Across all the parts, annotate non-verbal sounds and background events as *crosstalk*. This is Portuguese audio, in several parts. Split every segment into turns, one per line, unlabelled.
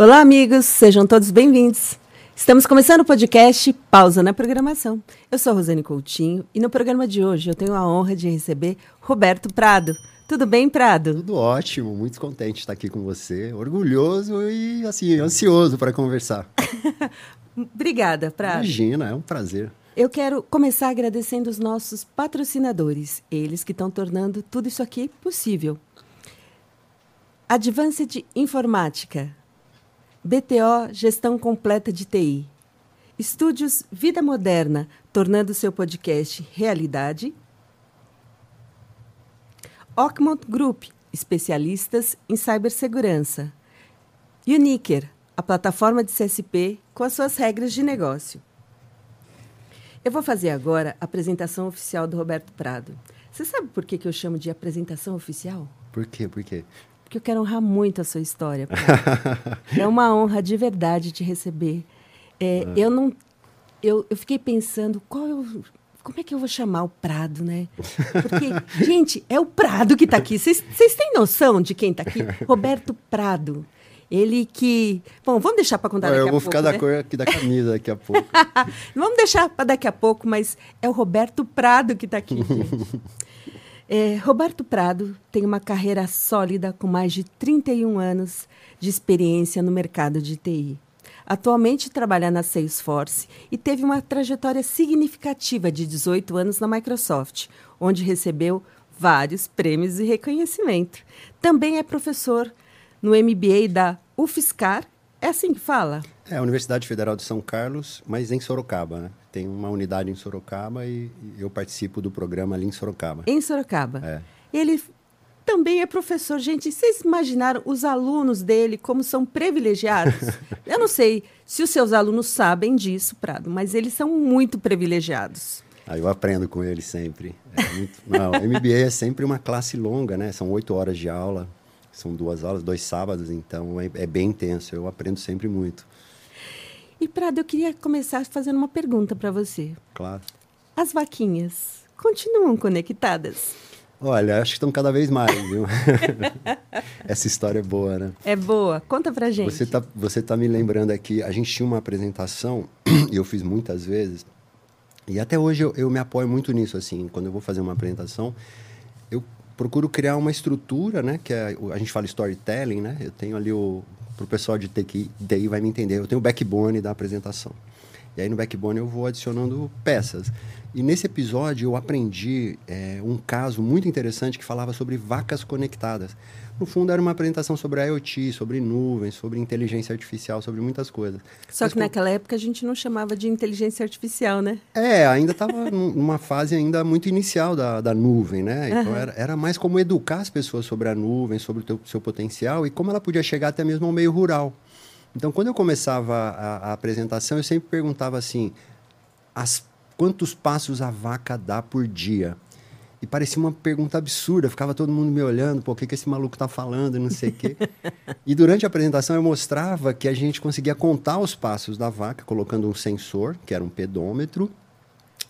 Olá, amigos, sejam todos bem-vindos. Estamos começando o podcast Pausa na Programação. Eu sou Rosane Coutinho e no programa de hoje eu tenho a honra de receber Roberto Prado. Tudo bem, Prado?
Tudo ótimo, muito contente de estar aqui com você, orgulhoso e assim ansioso para conversar. *laughs*
Obrigada, Prado.
Imagina, é um prazer.
Eu quero começar agradecendo os nossos patrocinadores, eles que estão tornando tudo isso aqui possível. Advanced Informática, BTO Gestão Completa de TI, Estúdios Vida Moderna, tornando seu podcast realidade. Ockmont Group, especialistas em cibersegurança. Uniker, a plataforma de CSP com as suas regras de negócio. Eu vou fazer agora a apresentação oficial do Roberto Prado. Você sabe por que, que eu chamo de apresentação oficial?
Por quê? Por quê?
Porque eu quero honrar muito a sua história. *laughs* é uma honra de verdade te receber. É, é. Eu não, eu, eu fiquei pensando qual eu, como é que eu vou chamar o Prado, né? Porque, *laughs* gente, é o Prado que está aqui. Vocês têm noção de quem está aqui? *laughs* Roberto Prado. Ele que. Bom, vamos deixar para contar daqui a pouco.
Eu vou ficar
né?
da cor aqui da camisa daqui a pouco.
vamos deixar para daqui a pouco, mas é o Roberto Prado que está aqui, gente. É, Roberto Prado tem uma carreira sólida com mais de 31 anos de experiência no mercado de TI. Atualmente trabalha na Salesforce e teve uma trajetória significativa de 18 anos na Microsoft, onde recebeu vários prêmios e reconhecimento. Também é professor no MBA da UFSCar. É assim que fala?
É a Universidade Federal de São Carlos, mas em Sorocaba, né? Tem uma unidade em Sorocaba e eu participo do programa ali em Sorocaba.
Em Sorocaba.
É.
Ele também é professor. Gente, vocês imaginaram os alunos dele como são privilegiados? *laughs* eu não sei se os seus alunos sabem disso, Prado, mas eles são muito privilegiados.
Ah, eu aprendo com ele sempre. É muito... *laughs* Não, MBA é sempre uma classe longa, né? São oito horas de aula, são duas aulas, dois sábados, então é, é bem intenso. Eu aprendo sempre muito.
E, Prado, eu queria começar fazendo uma pergunta para você.
Claro.
As vaquinhas continuam conectadas?
Olha, acho que estão cada vez mais, viu? *laughs* Essa história é boa, né?
É boa. Conta pra gente.
Você tá, você tá me lembrando aqui, a gente tinha uma apresentação, *clears throat* e eu fiz muitas vezes, e até hoje eu, eu me apoio muito nisso, assim, quando eu vou fazer uma apresentação, eu procuro criar uma estrutura, né? Que é, a gente fala storytelling, né? Eu tenho ali o, para o pessoal de TI, vai me entender. Eu tenho o backbone da apresentação. E aí no backbone eu vou adicionando peças. E nesse episódio eu aprendi é, um caso muito interessante que falava sobre vacas conectadas. No fundo era uma apresentação sobre IoT, sobre nuvens, sobre inteligência artificial, sobre muitas coisas.
Só Mas, que naquela época a gente não chamava de inteligência artificial, né?
É, ainda estava *laughs* numa fase ainda muito inicial da, da nuvem, né? Então uhum. era, era mais como educar as pessoas sobre a nuvem, sobre o teu, seu potencial e como ela podia chegar até mesmo ao meio rural. Então, quando eu começava a, a apresentação, eu sempre perguntava assim: as, quantos passos a vaca dá por dia? E parecia uma pergunta absurda, ficava todo mundo me olhando, pô, o que, que esse maluco está falando e não sei o quê. *laughs* e durante a apresentação eu mostrava que a gente conseguia contar os passos da vaca, colocando um sensor, que era um pedômetro.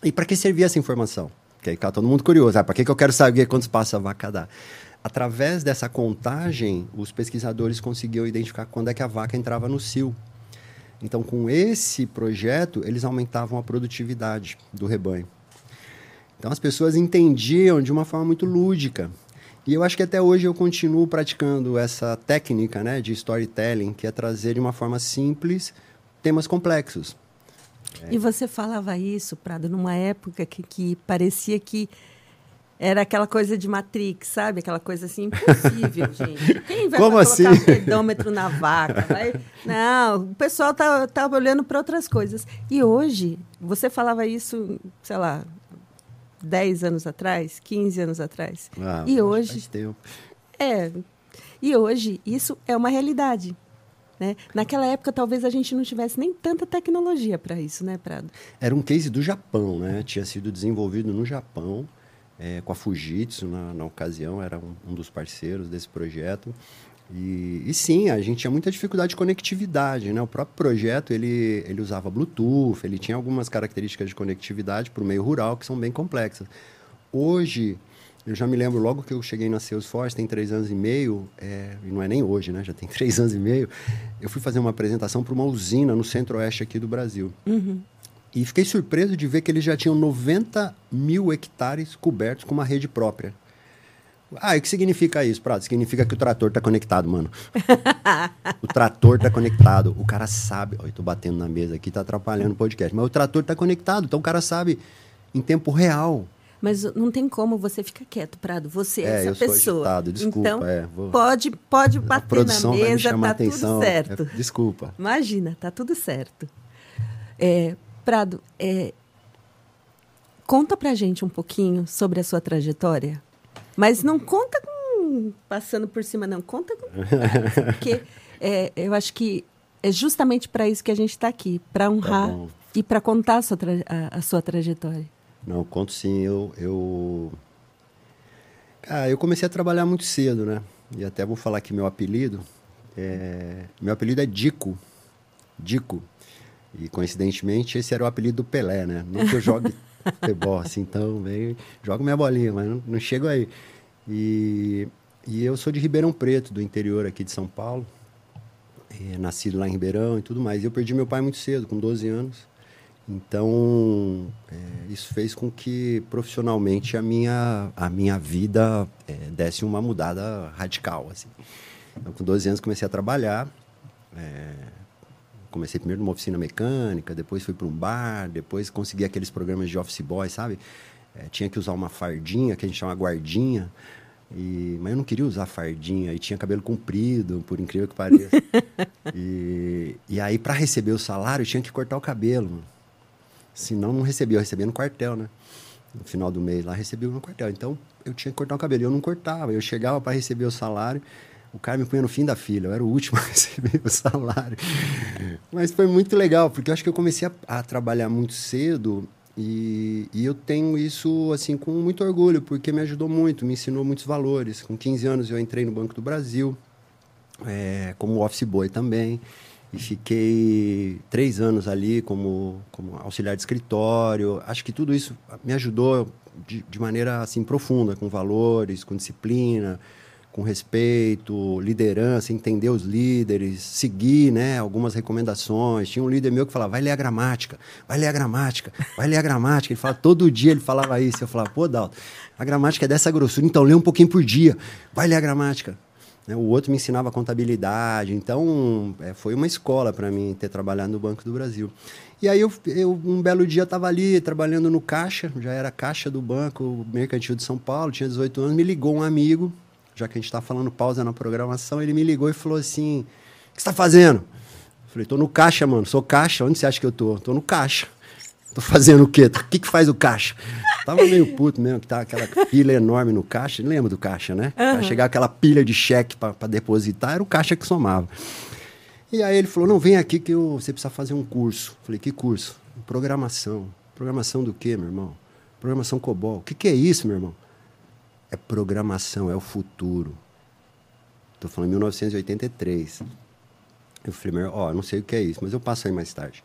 E para que servia essa informação? Que aí fica todo mundo curioso, ah, para que, que eu quero saber quantos passos a vaca dá? Através dessa contagem, os pesquisadores conseguiam identificar quando é que a vaca entrava no cio. Então, com esse projeto, eles aumentavam a produtividade do rebanho. Então as pessoas entendiam de uma forma muito lúdica. E eu acho que até hoje eu continuo praticando essa técnica né, de storytelling, que é trazer de uma forma simples temas complexos.
É. E você falava isso, Prado, numa época que, que parecia que era aquela coisa de Matrix, sabe? Aquela coisa assim, impossível, *laughs* gente. Quem vai
Como
colocar
assim?
um pedômetro na vaca? Vai... *laughs* Não, o pessoal tá, tá olhando para outras coisas. E hoje, você falava isso, sei lá, 10 anos atrás, 15 anos atrás.
Ah,
e hoje.
Faz tempo.
É. E hoje isso é uma realidade. Né? Naquela época, talvez a gente não tivesse nem tanta tecnologia para isso, né, Prado?
Era um case do Japão, né? Tinha sido desenvolvido no Japão, é, com a Fujitsu, na, na ocasião, era um, um dos parceiros desse projeto. E, e, sim, a gente tinha muita dificuldade de conectividade, né? O próprio projeto, ele, ele usava Bluetooth, ele tinha algumas características de conectividade para o meio rural que são bem complexas. Hoje, Eu já me lembro logo que eu cheguei na Salesforce, tem três anos e meio, é, e não é nem hoje, né? Já tem *laughs* três anos e meio. Eu fui fazer uma apresentação para uma usina no centro-oeste aqui do Brasil.
Uhum.
E fiquei surpreso de ver que eles já tinham 90 mil hectares cobertos com uma rede própria. Ah, e o que significa isso, Prado? Significa que o trator está conectado, mano. *laughs* o trator está conectado. O cara sabe. Olha, eu tô batendo na mesa aqui, tá atrapalhando o podcast. Mas o trator está conectado, então o cara sabe em tempo real.
Mas não tem como você ficar quieto, Prado. Você é,
É,
essa
eu sou
pessoa.
agitado, desculpa,
Então,
é, vou-
pode, pode
A
bater na
produção vai me
mesa,
chamar
tá
atenção.
tudo certo.
É, desculpa.
Imagina, tá tudo certo. É, Prado, é, conta pra gente um pouquinho sobre a sua trajetória. Mas não conta com passando por cima, não. Conta com *laughs* porque é, eu acho que é justamente para isso que a gente está aqui, para honrar
Tá
e para contar a sua, a- a sua trajetória.
Não, conto sim. Eu, eu. Cara, eu comecei a trabalhar muito cedo, né? E até vou falar aqui meu apelido. É, Meu apelido é Dico. Dico. E coincidentemente esse era o apelido do Pelé, né? Não que eu jogue *laughs* futebol assim, então bem, jogo minha bolinha, mas não, não chego aí. E, e eu sou de Ribeirão Preto, do interior aqui de São Paulo. É, nascido lá em Ribeirão e tudo mais. Eu perdi meu pai muito cedo, com 12 anos. Então, é, isso fez com que profissionalmente a minha, a minha vida é, desse uma mudada radical. Assim. Então, com 12 anos, comecei a trabalhar. é, comecei primeiro numa oficina mecânica, depois fui para um bar, depois consegui aqueles programas de office boy, sabe? É, tinha que usar uma fardinha, que a gente chama guardinha. E, mas eu não queria usar fardinha e tinha cabelo comprido, por incrível que pareça. *laughs* e, e aí, para receber o salário, tinha que cortar o cabelo. Senão, não recebia. Eu recebia no quartel, né? No final do mês lá, recebia no quartel. Então, eu tinha que cortar o cabelo. E eu não cortava. Eu chegava para receber o salário, o cara me punha no fim da fila. Eu era o último *laughs* a receber o salário. Mas foi muito legal, porque eu acho que eu comecei a, a trabalhar muito cedo e, e eu tenho isso assim com muito orgulho, porque me ajudou muito, me ensinou muitos valores. Com 15 anos eu entrei no Banco do Brasil, é, como office boy também. E fiquei três anos ali como, como auxiliar de escritório. Acho que tudo isso me ajudou de, de maneira assim profunda, com valores, com disciplina, com respeito, liderança, entender os líderes, seguir né, algumas recomendações. Tinha um líder meu que falava, vai ler a gramática, vai ler a gramática, vai ler a gramática. Ele fala, todo dia ele falava isso. Eu falava, pô, Dalton, a gramática é dessa grossura, então lê um pouquinho por dia, vai ler a gramática. Né, O outro me ensinava contabilidade, então é, foi uma escola para mim ter trabalhado no Banco do Brasil. E aí eu, eu um belo dia estava ali trabalhando no caixa, já era caixa do Banco Mercantil de São Paulo, tinha 18 anos, me ligou um amigo, já que a gente está falando pausa na programação, ele me ligou e falou assim: O que você está fazendo? Eu falei: Tô no caixa, mano, sou caixa, onde você acha que eu tô? Tô no caixa. *laughs* Tô fazendo o quê? O que, que faz o caixa? Tava meio puto mesmo, que tá aquela pilha enorme no caixa. Lembra do caixa, né? Pra chegar aquela pilha de cheque para depositar, era o caixa que somava. E aí ele falou: não, vem aqui que eu, você precisa fazer um curso. Falei: que curso? Programação. Programação do quê, meu irmão? Programação COBOL. O que, que é isso, meu irmão? É programação, é o futuro. Tô falando em 1983. Eu falei, ó, não sei o que é isso, mas eu passo aí mais tarde.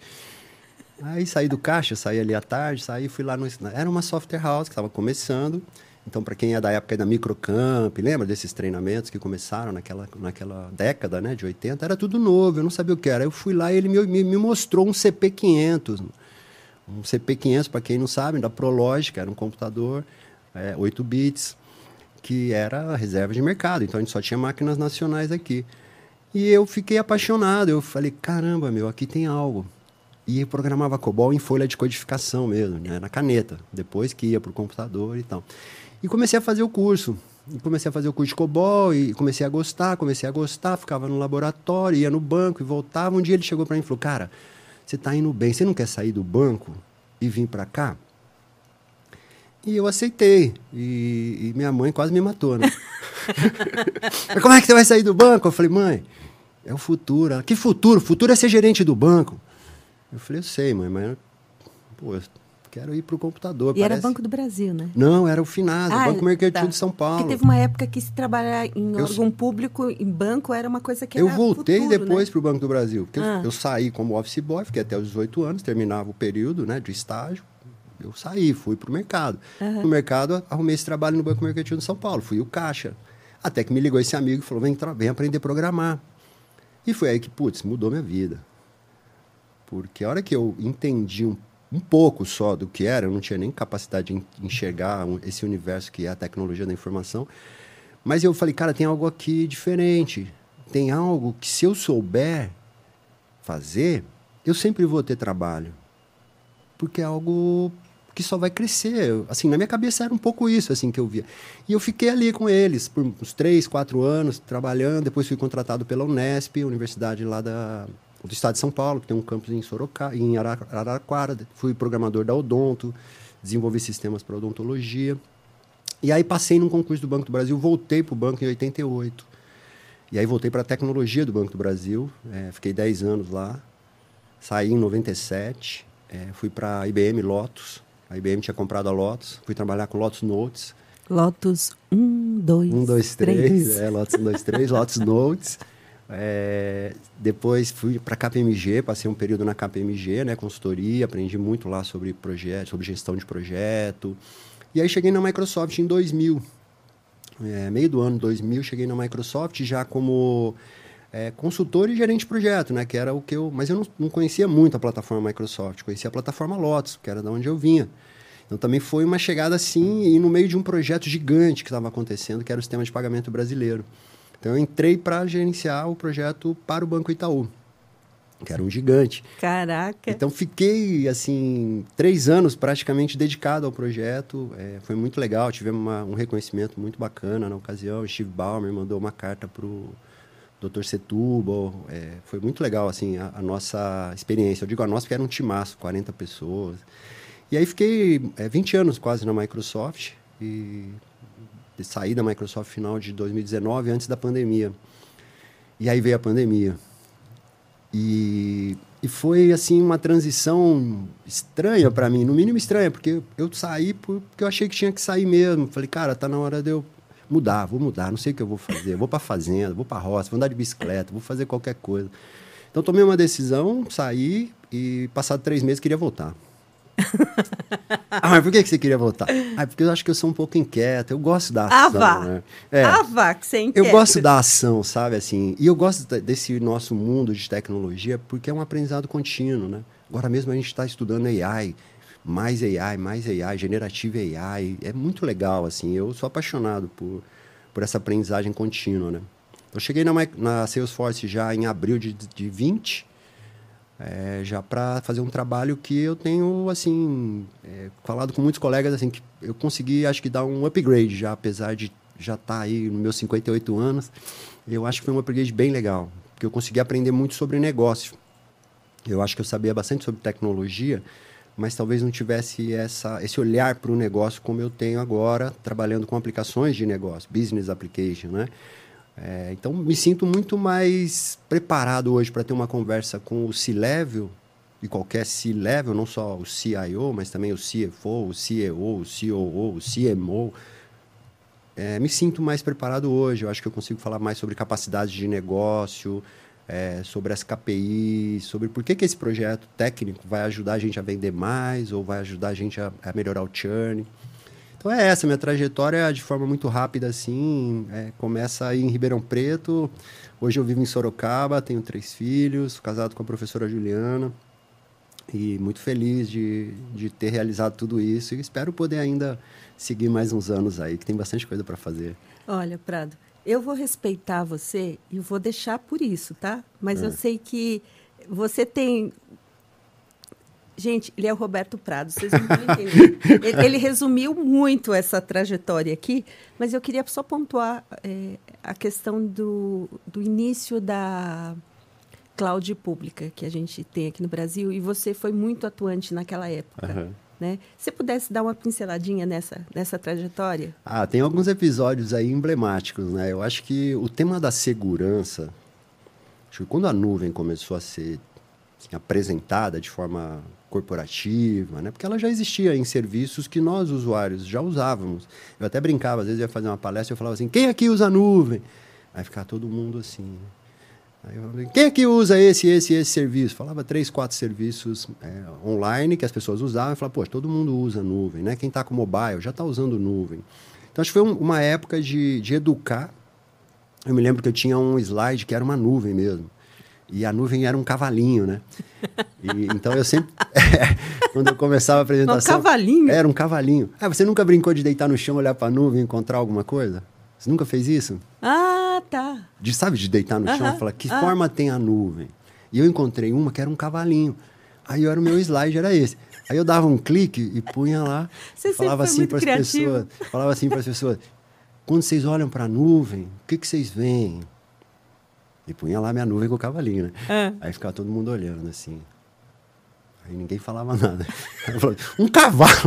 Aí saí do caixa, saí ali à tarde, saí fui lá no. Era uma software house que estava começando. Então, para quem é da época da Microcamp, lembra desses treinamentos que começaram naquela, naquela década né, de 80? Era tudo novo, eu não sabia o que era. Eu fui lá e ele me, me, me mostrou um CP500. Um CP500, para quem não sabe, da Prologic, era um computador, é, 8 bits, que era reserva de mercado. Então, a gente só tinha máquinas nacionais aqui. E eu fiquei apaixonado. Eu falei, caramba, meu, aqui tem algo. E programava COBOL em folha de codificação mesmo, né, na caneta. Depois que ia para o computador e tal. E comecei a fazer o curso. E comecei a fazer o curso de COBOL e comecei a gostar, comecei a gostar. Ficava no laboratório, ia no banco e voltava. Um dia ele chegou para mim e falou, cara, você está indo bem, você não quer sair do banco e vir para cá? E eu aceitei. E, e, minha mãe quase me matou, né? Mas *laughs* como é que você vai sair do banco? Eu falei, mãe, é o futuro. Ela, que futuro? O futuro é ser gerente do banco. Eu falei, eu sei, mãe, mas pô, eu quero ir para o computador.
E parece... era Banco do Brasil, né?
Não, era o FINASA, ah, Banco Mercantil
tá.
de São Paulo.
Porque teve uma época que se trabalhar em eu... órgão público, em banco, era uma coisa que
Eu
era
voltei
futuro,
depois
né?
para o Banco do Brasil. Porque
Ah.
eu, eu saí como office boy, fiquei até os 18 anos, terminava o período né, de estágio. Eu saí, fui para o mercado. Uhum. No mercado, arrumei esse trabalho no Banco Mercantil de São Paulo. Fui o caixa. Até que me ligou esse amigo e falou: vem, vem aprender a programar. E foi aí que, putz, mudou minha vida. Porque a hora que eu entendi um, um pouco só do que era, eu não tinha nem capacidade de enxergar esse universo que é a tecnologia da informação. Mas eu falei, cara, tem algo aqui diferente. Tem algo que, se eu souber fazer, eu sempre vou ter trabalho. Porque é algo que só vai crescer. Assim, na minha cabeça era um pouco isso, assim, que eu via. E eu fiquei ali com eles por uns três, quatro anos, trabalhando. Depois fui contratado pela Unesp, universidade lá da, do estado de São Paulo, que tem um campus em Sorocaba, em Araraquara. Fui programador da Odonto, desenvolvi sistemas para odontologia. E aí passei num concurso do Banco do Brasil, voltei para o banco em 88. E aí voltei para a tecnologia do Banco do Brasil, é, fiquei 10 anos lá. Saí em 97, é, fui para a IBM Lotus. A IBM tinha comprado a Lotus, fui trabalhar com Lotus Notes.
Lotus 1, 2, 1, 2, 3.
É, Lotus 1, 2, 3, Lotus Notes. É, depois fui para a KPMG, passei um período na KPMG, né, consultoria, aprendi muito lá sobre projeto, sobre gestão de projeto. E aí cheguei na Microsoft em 2000. É, meio do ano 2000, cheguei na Microsoft já como é, consultor e gerente de projeto, né? Que era o que eu. Mas eu não, não, conhecia muito a plataforma Microsoft, conhecia a plataforma Lotus, que era da onde eu vinha. Então também foi uma chegada assim, e no meio de um projeto gigante que estava acontecendo, que era o sistema de pagamento brasileiro. Então eu entrei para gerenciar o projeto para o Banco Itaú, que era um gigante.
Caraca!
Então fiquei, assim, três anos praticamente dedicado ao projeto. É, foi muito legal, tivemos uma, um reconhecimento muito bacana na ocasião. O Steve Ballmer mandou uma carta para o Dr. Setúbal. É, foi muito legal, assim, a, a, nossa experiência. Eu digo a nossa porque era um timaço, 40 pessoas. E aí fiquei é, 20 anos quase na Microsoft e sair da Microsoft final de 2019, antes da pandemia. E aí veio a pandemia. E, e foi, assim, uma transição estranha para mim, no mínimo estranha, porque eu saí porque eu achei que tinha que sair mesmo. Falei, cara, tá na hora de eu mudar, vou mudar, não sei o que eu vou fazer. Vou para fazenda, vou para roça, vou andar de bicicleta, vou fazer qualquer coisa. Então tomei uma decisão, saí e passado três meses queria voltar. *laughs* ah, mas por que você queria voltar? Ah, porque eu acho que eu sou um pouco inquieto, eu gosto da ação.
Ava,
né?
é, Ava que você é.
Eu gosto da ação, sabe, assim. E eu gosto desse nosso mundo de tecnologia porque é um aprendizado contínuo, né? Agora mesmo a gente está estudando AI, mais AI, mais AI, generativa AI. É muito legal, assim. Eu sou apaixonado por, por essa aprendizagem contínua, né? Eu cheguei na, na Salesforce já em abril de, de 20 é, já para fazer um trabalho que eu tenho assim é, falado com muitos colegas assim que eu consegui acho que dar um upgrade já apesar de já estar tá aí nos meus 58 anos eu acho que foi um upgrade bem legal porque eu consegui aprender muito sobre negócio eu acho que eu sabia bastante sobre tecnologia mas talvez não tivesse essa esse olhar para o negócio como eu tenho agora trabalhando com aplicações de negócio business application né é, então, me sinto muito mais preparado hoje para ter uma conversa com o C-Level, e qualquer C-Level, não só o CIO, mas também o CFO, o CEO, o COO, o CMO. É, me sinto mais preparado hoje. Eu acho que eu consigo falar mais sobre capacidade de negócio, é, sobre as KPIs, sobre por que, que esse projeto técnico vai ajudar a gente a vender mais ou vai ajudar a gente a, a melhorar o churn. Então é essa, minha trajetória de forma muito rápida assim. É, começa aí em Ribeirão Preto. Hoje eu vivo em Sorocaba, tenho três filhos, casado com a professora Juliana. E muito feliz de, de ter realizado tudo isso. E espero poder ainda seguir mais uns anos aí, que tem bastante coisa para fazer.
Olha, Prado, eu vou respeitar você e vou deixar por isso, tá? Mas é. eu sei que você tem Gente, ele é o Roberto Prado, vocês não vão entender. *laughs* ele, ele, resumiu muito essa trajetória aqui, mas eu queria só pontuar é, a questão do, do início da cloud pública que a gente tem aqui no Brasil, e você foi muito atuante naquela época. Uhum. Né? Se pudesse dar uma pinceladinha nessa, nessa trajetória?
Ah, tem alguns episódios aí emblemáticos, né? Eu acho que o tema da segurança, acho que quando a nuvem começou a ser assim, apresentada de forma corporativa, né? Porque ela já existia em serviços que nós, usuários, já usávamos. Eu até brincava, às vezes ia fazer uma palestra e eu falava assim, quem aqui usa nuvem? Aí ficava todo mundo assim. Aí eu falei, quem é que usa esse, esse, esse serviço? Falava três, quatro serviços é, online que as pessoas usavam. Eu falava, pô, todo mundo usa nuvem, né? Quem está com mobile já está usando nuvem. Então, acho que foi um, uma época de, de educar. Eu me lembro que eu tinha um slide que era uma nuvem mesmo. E a nuvem era um cavalinho, né? E, então eu sempre. *laughs* quando eu começava a apresentação.
Um cavalinho?
Era um cavalinho. Ah, você nunca brincou de deitar no chão, olhar para a nuvem e encontrar alguma coisa? Você nunca fez isso?
Ah, tá.
De, sabe, de deitar no uh -huh. chão e falar que uh -huh. forma tem a nuvem? E eu encontrei uma que era um cavalinho. Aí era o meu slide, era esse. Aí eu dava um clique e punha lá.
Você
falava assim para as pessoas. Falava assim para as pessoas. Quando vocês olham para a nuvem, o que, que vocês veem? E punha lá minha nuvem com o cavalinho, né? É. Aí ficava todo mundo olhando assim. Aí ninguém falava *laughs* nada. Falou, um cavalo! *laughs*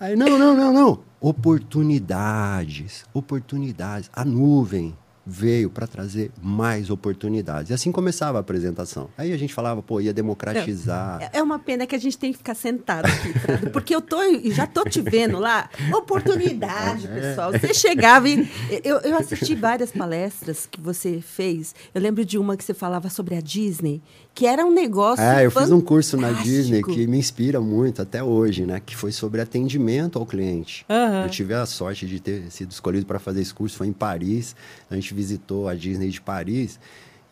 Aí, não, não, não, não. Oportunidades. Oportunidades. A nuvem veio para trazer mais oportunidades. E assim começava a apresentação. Aí a gente falava, pô, ia democratizar.
É, é uma pena que a gente tem que ficar sentado aqui, Prado, porque eu tô, já tô te vendo lá. Oportunidade, é. pessoal. Você chegava e. Eu, eu assisti várias palestras que você fez. Eu lembro de uma que você falava sobre a Disney, que era um negócio.
É, eu fantástico. fiz um curso na Disney que me inspira muito até hoje, né? Que foi sobre atendimento ao cliente. Uhum. Eu tive a sorte de ter sido escolhido para fazer esse curso, foi em Paris. A gente visitou a Disney de Paris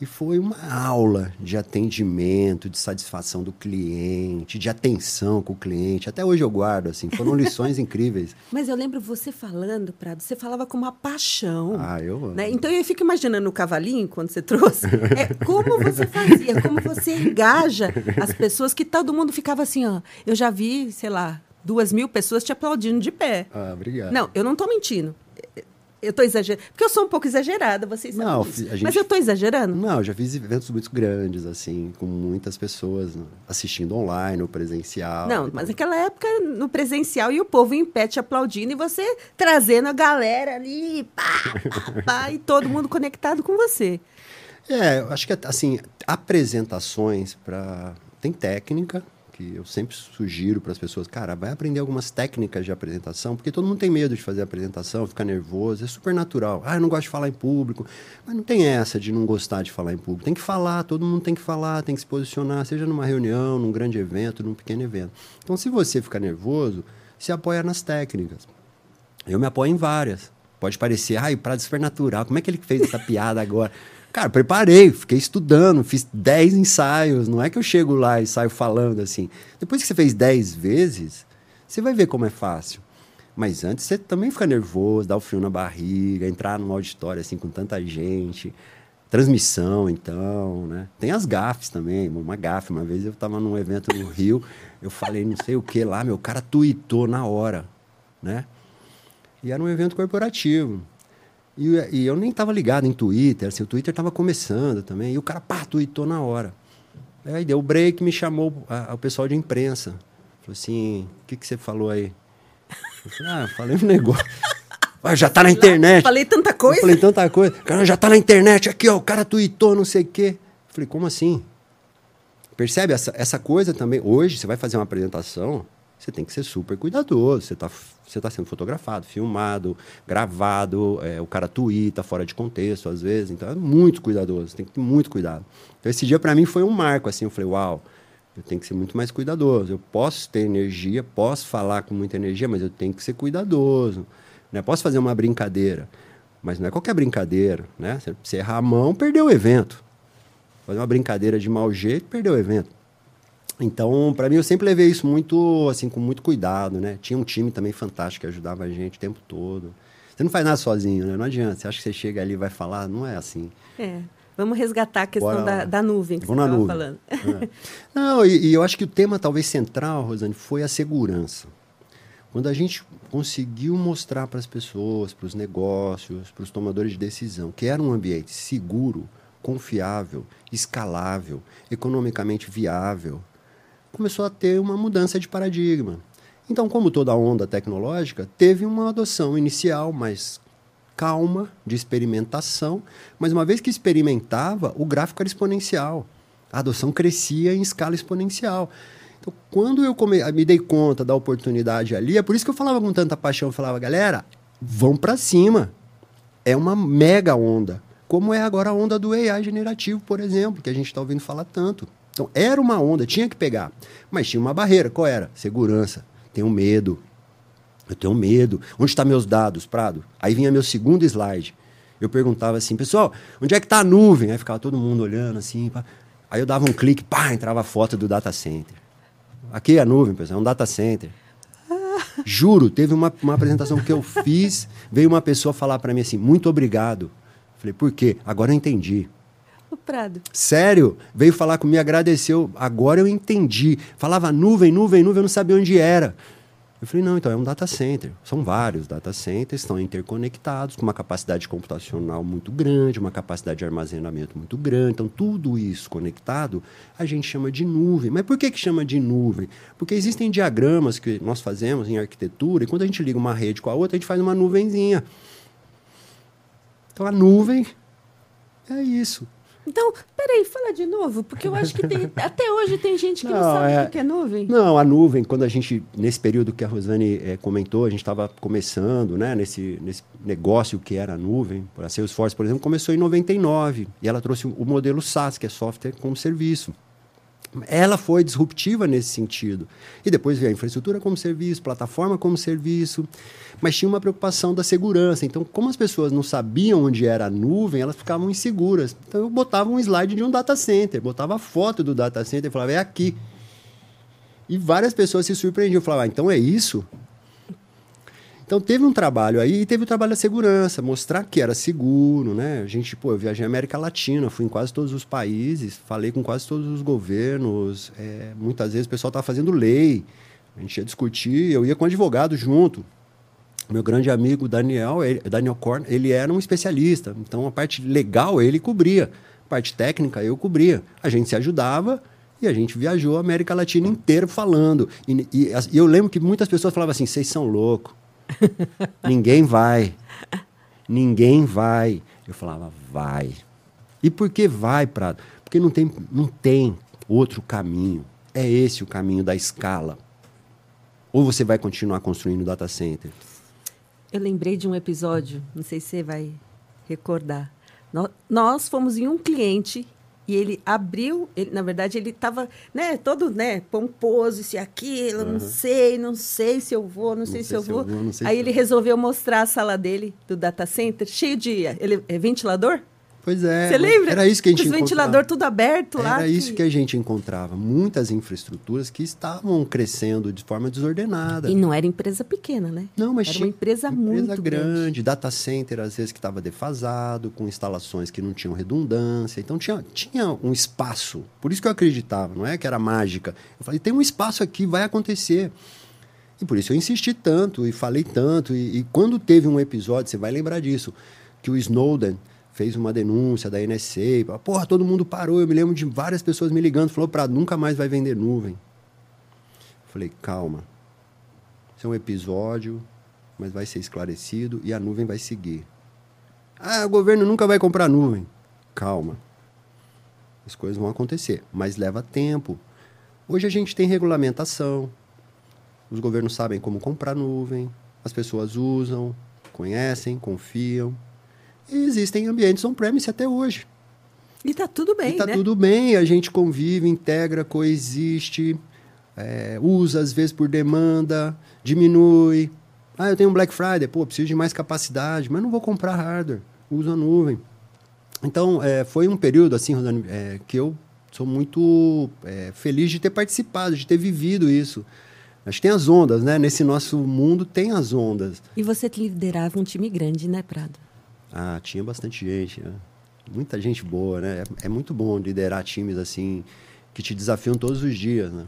e foi uma aula de atendimento, de satisfação do cliente, de atenção com o cliente. Até hoje eu guardo, assim, foram lições *laughs* incríveis.
Mas eu lembro você falando, Prado, você falava com uma paixão.
Ah, eu
né? Então eu fico imaginando o cavalinho, quando você trouxe, é, como você fazia, como você engaja as pessoas, que todo mundo ficava assim, ó. Eu já vi, sei lá, duas mil pessoas te aplaudindo de pé.
Ah, obrigado.
Não, eu não estou mentindo. Eu estou exagerando. Porque eu sou um pouco exagerada, vocês sabem não, gente... Mas eu estou exagerando?
Não, eu já fiz eventos muito grandes, assim, com muitas pessoas assistindo online ou presencial.
Não, mas naquela época, no presencial, e o povo em pé te aplaudindo, e você trazendo a galera ali, pá, pá, *laughs* pá, e todo mundo conectado com você.
É, eu acho que, assim, apresentações para... Tem técnica, que eu sempre sugiro para as pessoas, cara, vai aprender algumas técnicas de apresentação, porque todo mundo tem medo de fazer apresentação, ficar nervoso, é super natural. Ah, eu não gosto de falar em público. Mas não tem essa de não gostar de falar em público. Tem que falar, todo mundo tem que falar, tem que se posicionar, seja numa reunião, num grande evento, num pequeno evento. Então, se você ficar nervoso, se apoia nas técnicas. Eu me apoio em várias. Pode parecer, ai, para super natural, como é que ele fez essa piada agora? *laughs* Cara, preparei, fiquei estudando, fiz 10 ensaios. Não é que eu chego lá e saio falando assim. Depois que você fez 10 vezes, você vai ver como é fácil. Mas antes você também fica nervoso, dá o frio na barriga, entrar num auditório assim com tanta gente. Transmissão, então, né? Tem as gafes também. Uma gafe, uma vez eu estava num evento no Rio, eu falei não sei o que lá, meu cara tweetou na hora, né? E era um evento corporativo. E, e eu nem estava ligado em Twitter, assim, o Twitter estava começando também, e o cara, pá, tweetou na hora. Aí deu o break, me chamou a, a, o pessoal de imprensa. Falou assim, o que, que você falou aí? Eu falei, ah, falei um negócio. *laughs* Ah, já tá na internet.
Falei tanta coisa. Eu
falei tanta coisa. Cara, já tá na internet aqui, ó. O cara tweetou, não sei o quê. Eu falei, como assim? Percebe essa, essa coisa também? Hoje, você vai fazer uma apresentação, você tem que ser super cuidadoso. Você está você tá sendo fotografado, filmado, gravado, é, o cara tuita fora de contexto, às vezes. Então, é muito cuidadoso, tem que ter muito cuidado. Então, esse dia, para mim, foi um marco. Assim, eu falei, uau, eu tenho que ser muito mais cuidadoso. Eu posso ter energia, posso falar com muita energia, mas eu tenho que ser cuidadoso. Né? Posso fazer uma brincadeira, mas não é qualquer brincadeira. Né? Você errar a mão, perdeu o evento. Fazer uma brincadeira de mau jeito, perdeu o evento. Então, para mim, eu sempre levei isso muito, assim, com muito cuidado, né? Tinha um time também fantástico que ajudava a gente o tempo todo. Você não faz nada sozinho, né? Não adianta. Você acha que você chega ali e vai falar? Não é assim.
É. Vamos resgatar a questão da, da, nuvem que
Vamos você estava falando. É. Não, e, e eu acho que o tema talvez central, Rosane, foi a segurança. Quando a gente conseguiu mostrar para as pessoas, para os negócios, para os tomadores de decisão, que era um ambiente seguro, confiável, escalável, economicamente viável, começou a ter uma mudança de paradigma. Então, como toda onda tecnológica, teve uma adoção inicial mais calma, de experimentação, mas uma vez que experimentava, o gráfico era exponencial. A adoção crescia em escala exponencial. Então, quando eu come... me dei conta da oportunidade ali, é por isso que eu falava com tanta paixão, eu falava, galera, vão para cima. É uma mega onda. como é agora a onda do AI generativo, por exemplo, que a gente está ouvindo falar tanto. Então, era uma onda, tinha que pegar. Mas tinha uma barreira. Qual era? Segurança. Tenho medo. Eu tenho medo. Onde estão meus dados, Prado? Aí vinha meu segundo slide. Eu perguntava assim, pessoal, onde é que está a nuvem? Aí ficava todo mundo olhando assim. Pá. Aí eu dava um clique, pá, entrava a foto do data center. Aqui é a nuvem, pessoal, é um data center. *laughs* Juro, teve uma, uma apresentação que eu fiz, veio uma pessoa falar para mim assim, muito obrigado. Falei, por quê? Agora eu entendi.
Prado.
Sério, veio falar comigo, agradeceu. Agora eu entendi. Falava nuvem, nuvem, nuvem, eu não sabia onde era. Eu falei, não, então é um data center. São vários data centers, estão interconectados, com uma capacidade computacional muito grande, uma capacidade de armazenamento muito grande. Então, tudo isso conectado, a gente chama de nuvem. Mas por que, que chama de nuvem? Porque existem diagramas que nós fazemos em arquitetura, e quando a gente liga uma rede com a outra, a gente faz uma nuvenzinha. Então, a nuvem é isso.
Então, peraí, fala de novo, porque eu acho que tem, *laughs* até hoje tem gente que não, não sabe é, o que é nuvem.
Não, a nuvem, quando a gente, nesse período que a Rosane é, comentou, a gente estava começando, né, nesse, nesse negócio que era a nuvem, a Salesforce, por exemplo, começou em 99, e ela trouxe o modelo SaaS, que é software como serviço. Ela foi disruptiva nesse sentido. E depois veio a infraestrutura como serviço, plataforma como serviço, mas tinha uma preocupação da segurança. Então, como as pessoas não sabiam onde era a nuvem, elas ficavam inseguras. Então, eu botava um slide de um data center, botava a foto do data center e falava, é aqui. E várias pessoas se surpreendiam. Falavam, ah, então é isso? Então teve um trabalho aí e teve o trabalho da segurança, mostrar que era seguro, né? A gente, pô, eu viajei América Latina, fui em quase todos os países, falei com quase todos os governos. É, muitas vezes o pessoal estava fazendo lei, a gente ia discutir, eu ia com advogado junto. Meu grande amigo Daniel, ele, Daniel Korn, ele era um especialista, então a parte legal ele cobria, a parte técnica eu cobria. A gente se ajudava e a gente viajou a América Latina inteira falando. E, e, e eu lembro que muitas pessoas falavam assim: vocês são loucos Ninguém vai. Ninguém vai. Eu falava, vai. E por que vai, Prado? Porque não tem, não tem outro caminho. É esse o caminho da escala. Ou você vai continuar construindo data center?
Eu lembrei de um episódio, não sei se você vai recordar. Nós fomos em um cliente e ele abriu, ele, na verdade, ele estava né, todo né, pomposo, isso e aquilo, uhum. não sei, não sei se eu vou, não, não sei, sei, se eu vou. vou Aí ele eu... resolveu mostrar a sala dele, do data center, cheio de ele, é ventilador?
Pois é.
Você lembra?
Era isso que a gente Os
ventilador tudo aberto
era
lá.
Era isso que a gente encontrava. Muitas infraestruturas que estavam crescendo de forma desordenada.
E não era empresa pequena, né?
Não, mas
era
tinha
uma empresa, empresa muito grande. grande.
Data center, às vezes, que estava defasado, com instalações que não tinham redundância. Então, tinha, tinha um espaço. Por isso que eu acreditava, não é que era mágica. Eu falei, tem um espaço aqui, vai acontecer. E por isso eu insisti tanto e falei tanto. E, e quando teve um episódio, você vai lembrar disso, que o Snowden fez uma denúncia da NSA. Porra, todo mundo parou. Eu me lembro de várias pessoas me ligando. Falou, para nunca mais vai vender nuvem. Falei, calma. Isso é um episódio, mas vai ser esclarecido e a nuvem vai seguir. Ah, o governo nunca vai comprar nuvem. Calma. As coisas vão acontecer, mas leva tempo. Hoje a gente tem regulamentação. Os governos sabem como comprar nuvem. As pessoas usam, conhecem, confiam. E existem ambientes on-premise até hoje.
E está tudo bem, e
tá
né?
tudo bem, a gente convive, integra, coexiste, é, usa às vezes por demanda, diminui. Ah, eu tenho um Black Friday, pô, preciso de mais capacidade, mas não vou comprar hardware, uso a nuvem. Então, é, foi um período, assim, Rosane, é, que eu sou muito é, feliz de ter participado, de ter vivido isso. Acho que tem as ondas, né? Nesse nosso mundo tem as ondas.
E você liderava um time grande, né, Prado?
Ah, tinha bastante gente, né? Muita gente boa, né? É, é, muito bom liderar times assim que te desafiam todos os dias, né?